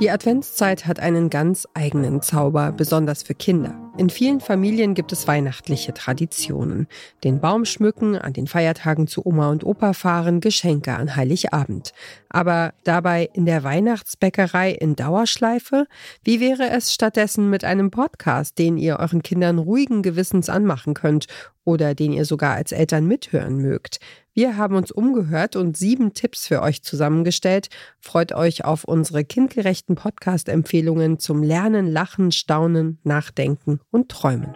Die Adventszeit hat einen ganz eigenen Zauber, besonders für Kinder. In vielen Familien gibt es weihnachtliche Traditionen. Den Baum schmücken, an den Feiertagen zu Oma und Opa fahren, Geschenke an Heiligabend. Aber dabei in der Weihnachtsbäckerei in Dauerschleife? Wie wäre es stattdessen mit einem Podcast, den ihr euren Kindern ruhigen Gewissens anmachen könnt oder den ihr sogar als Eltern mithören mögt? Wir haben uns umgehört und sieben Tipps für euch zusammengestellt. Freut euch auf unsere kindgerechten Podcast-Empfehlungen zum Lernen, Lachen, Staunen, Nachdenken und Träumen.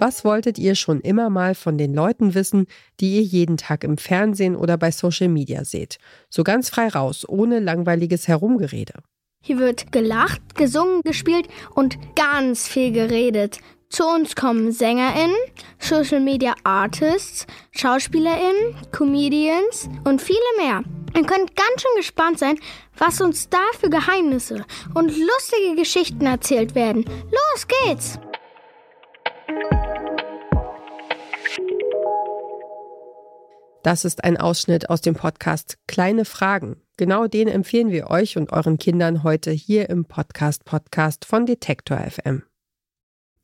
Was wolltet ihr schon immer mal von den Leuten wissen, die ihr jeden Tag im Fernsehen oder bei Social Media seht? So ganz frei raus, ohne langweiliges Herumgerede. Hier wird gelacht, gesungen, gespielt und ganz viel geredet. Zu uns kommen SängerInnen, Social Media Artists, SchauspielerInnen, Comedians und viele mehr. Ihr könnt ganz schön gespannt sein, was uns da für Geheimnisse und lustige Geschichten erzählt werden. Los geht's! Das ist ein Ausschnitt aus dem Podcast Kleine Fragen. Genau den empfehlen wir euch und euren Kindern heute hier im Podcast Podcast von Detektor FM.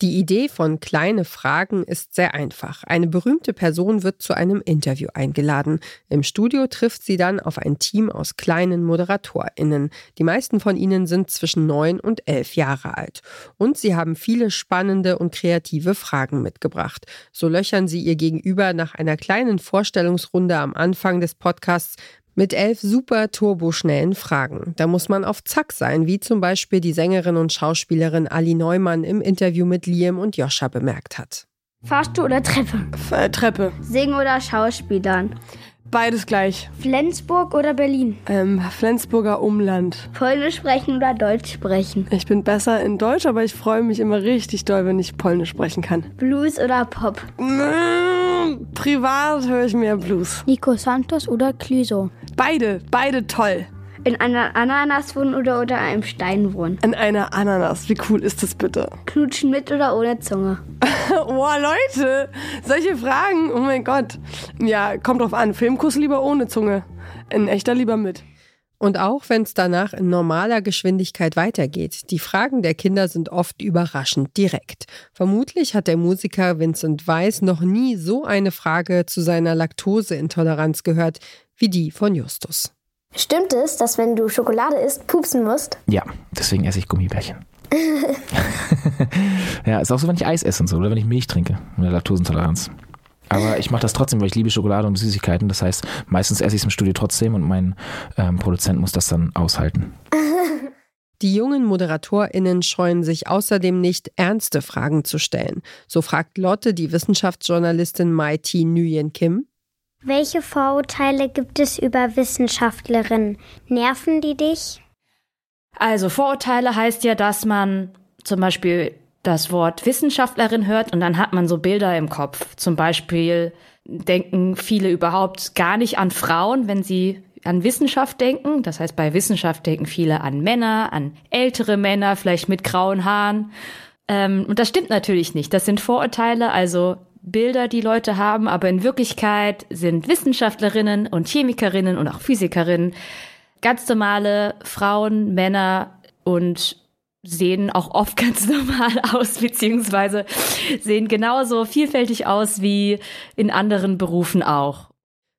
Die Idee von kleine Fragen ist sehr einfach. Eine berühmte Person wird zu einem Interview eingeladen. Im Studio trifft sie dann auf ein Team aus kleinen ModeratorInnen. Die meisten von ihnen sind zwischen neun und elf Jahre alt. Und sie haben viele spannende und kreative Fragen mitgebracht. So löchern sie ihr Gegenüber nach einer kleinen Vorstellungsrunde am Anfang des Podcasts mit elf super turboschnellen Fragen. Da muss man auf Zack sein, wie zum Beispiel die Sängerin und Schauspielerin Ali Neumann im Interview mit Liam und Joscha bemerkt hat. Fahrstuhl oder Treppe? F äh, Treppe. Singen oder Schauspielern? Beides gleich. Flensburg oder Berlin? Ähm, Flensburger Umland. Polnisch sprechen oder Deutsch sprechen? Ich bin besser in Deutsch, aber ich freue mich immer richtig doll, wenn ich Polnisch sprechen kann. Blues oder Pop? Mmh, privat höre ich mehr Blues. Nico Santos oder Clüso? Beide, beide toll. In einer Ananas wohnen oder unter einem Stein wohnen? In einer Ananas. Wie cool ist das bitte? Knutschen mit oder ohne Zunge? Boah, Leute, solche Fragen. Oh mein Gott. Ja, kommt drauf an. Filmkuss lieber ohne Zunge. In echter lieber mit. Und auch wenn es danach in normaler Geschwindigkeit weitergeht, die Fragen der Kinder sind oft überraschend direkt. Vermutlich hat der Musiker Vincent Weiss noch nie so eine Frage zu seiner Laktoseintoleranz gehört wie die von Justus. Stimmt es, dass wenn du Schokolade isst, pupsen musst? Ja, deswegen esse ich Gummibärchen. ja, ist auch so, wenn ich Eis esse und so, oder wenn ich Milch trinke, mit der Laktosentoleranz. Aber ich mache das trotzdem, weil ich liebe Schokolade und Süßigkeiten. Das heißt, meistens esse ich es im Studio trotzdem und mein ähm, Produzent muss das dann aushalten. Die jungen ModeratorInnen scheuen sich außerdem nicht, ernste Fragen zu stellen. So fragt Lotte die Wissenschaftsjournalistin Mai T. Nguyen Kim. Welche Vorurteile gibt es über Wissenschaftlerinnen? Nerven die dich? Also Vorurteile heißt ja, dass man zum Beispiel das Wort Wissenschaftlerin hört und dann hat man so Bilder im Kopf. Zum Beispiel denken viele überhaupt gar nicht an Frauen, wenn sie an Wissenschaft denken. Das heißt, bei Wissenschaft denken viele an Männer, an ältere Männer, vielleicht mit grauen Haaren. Ähm, und das stimmt natürlich nicht. Das sind Vorurteile. Also Bilder, die Leute haben, aber in Wirklichkeit sind Wissenschaftlerinnen und Chemikerinnen und auch Physikerinnen ganz normale Frauen, Männer und sehen auch oft ganz normal aus, beziehungsweise sehen genauso vielfältig aus wie in anderen Berufen auch.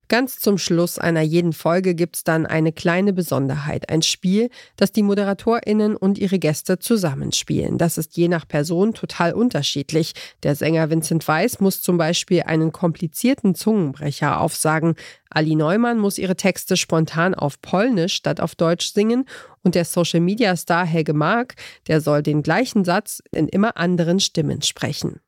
Ganz zum Schluss einer jeden Folge gibt's dann eine kleine Besonderheit, ein Spiel, das die ModeratorInnen und ihre Gäste zusammenspielen. Das ist je nach Person total unterschiedlich. Der Sänger Vincent Weiss muss zum Beispiel einen komplizierten Zungenbrecher aufsagen. Ali Neumann muss ihre Texte spontan auf Polnisch statt auf Deutsch singen und der Social-Media-Star Helge Mark, der soll den gleichen Satz in immer anderen Stimmen sprechen.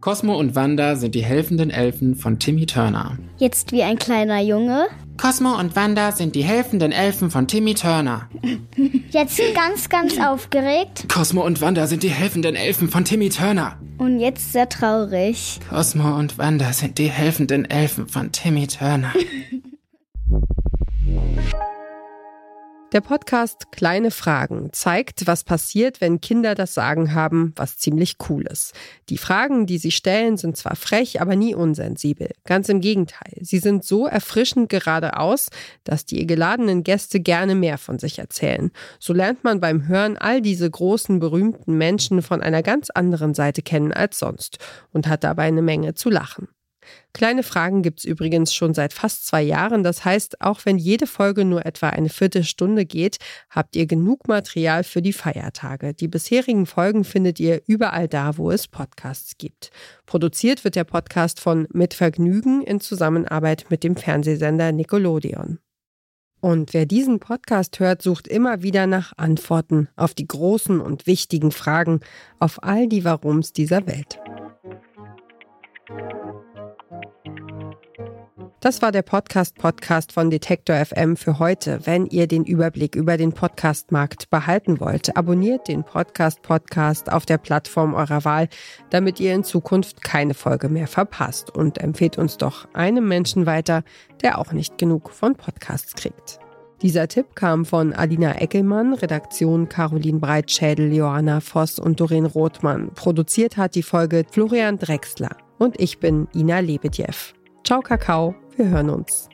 Cosmo und Wanda sind die helfenden Elfen von Timmy Turner. Jetzt wie ein kleiner Junge. Cosmo und Wanda sind die helfenden Elfen von Timmy Turner. Jetzt ganz, ganz aufgeregt. Cosmo und Wanda sind die helfenden Elfen von Timmy Turner. Und jetzt sehr traurig. Cosmo und Wanda sind die helfenden Elfen von Timmy Turner. Der Podcast Kleine Fragen zeigt, was passiert, wenn Kinder das Sagen haben, was ziemlich cool ist. Die Fragen, die sie stellen, sind zwar frech, aber nie unsensibel. Ganz im Gegenteil. Sie sind so erfrischend geradeaus, dass die geladenen Gäste gerne mehr von sich erzählen. So lernt man beim Hören all diese großen, berühmten Menschen von einer ganz anderen Seite kennen als sonst und hat dabei eine Menge zu lachen. Kleine Fragen gibt's übrigens schon seit fast zwei Jahren. Das heißt, auch wenn jede Folge nur etwa eine Viertelstunde geht, habt ihr genug Material für die Feiertage. Die bisherigen Folgen findet ihr überall da, wo es Podcasts gibt. Produziert wird der Podcast von Mit Vergnügen in Zusammenarbeit mit dem Fernsehsender Nickelodeon. Und wer diesen Podcast hört, sucht immer wieder nach Antworten auf die großen und wichtigen Fragen, auf all die Warums dieser Welt. Das war der Podcast-Podcast von Detektor FM für heute. Wenn ihr den Überblick über den Podcast-Markt behalten wollt, abonniert den Podcast-Podcast auf der Plattform eurer Wahl, damit ihr in Zukunft keine Folge mehr verpasst und empfehlt uns doch einem Menschen weiter, der auch nicht genug von Podcasts kriegt. Dieser Tipp kam von Alina Eckelmann, Redaktion Caroline Breitschädel, Johanna Voss und Doreen Rothmann. Produziert hat die Folge Florian Drexler. Und ich bin Ina Lebedjew. Ciao, Kakao. Wir hören uns.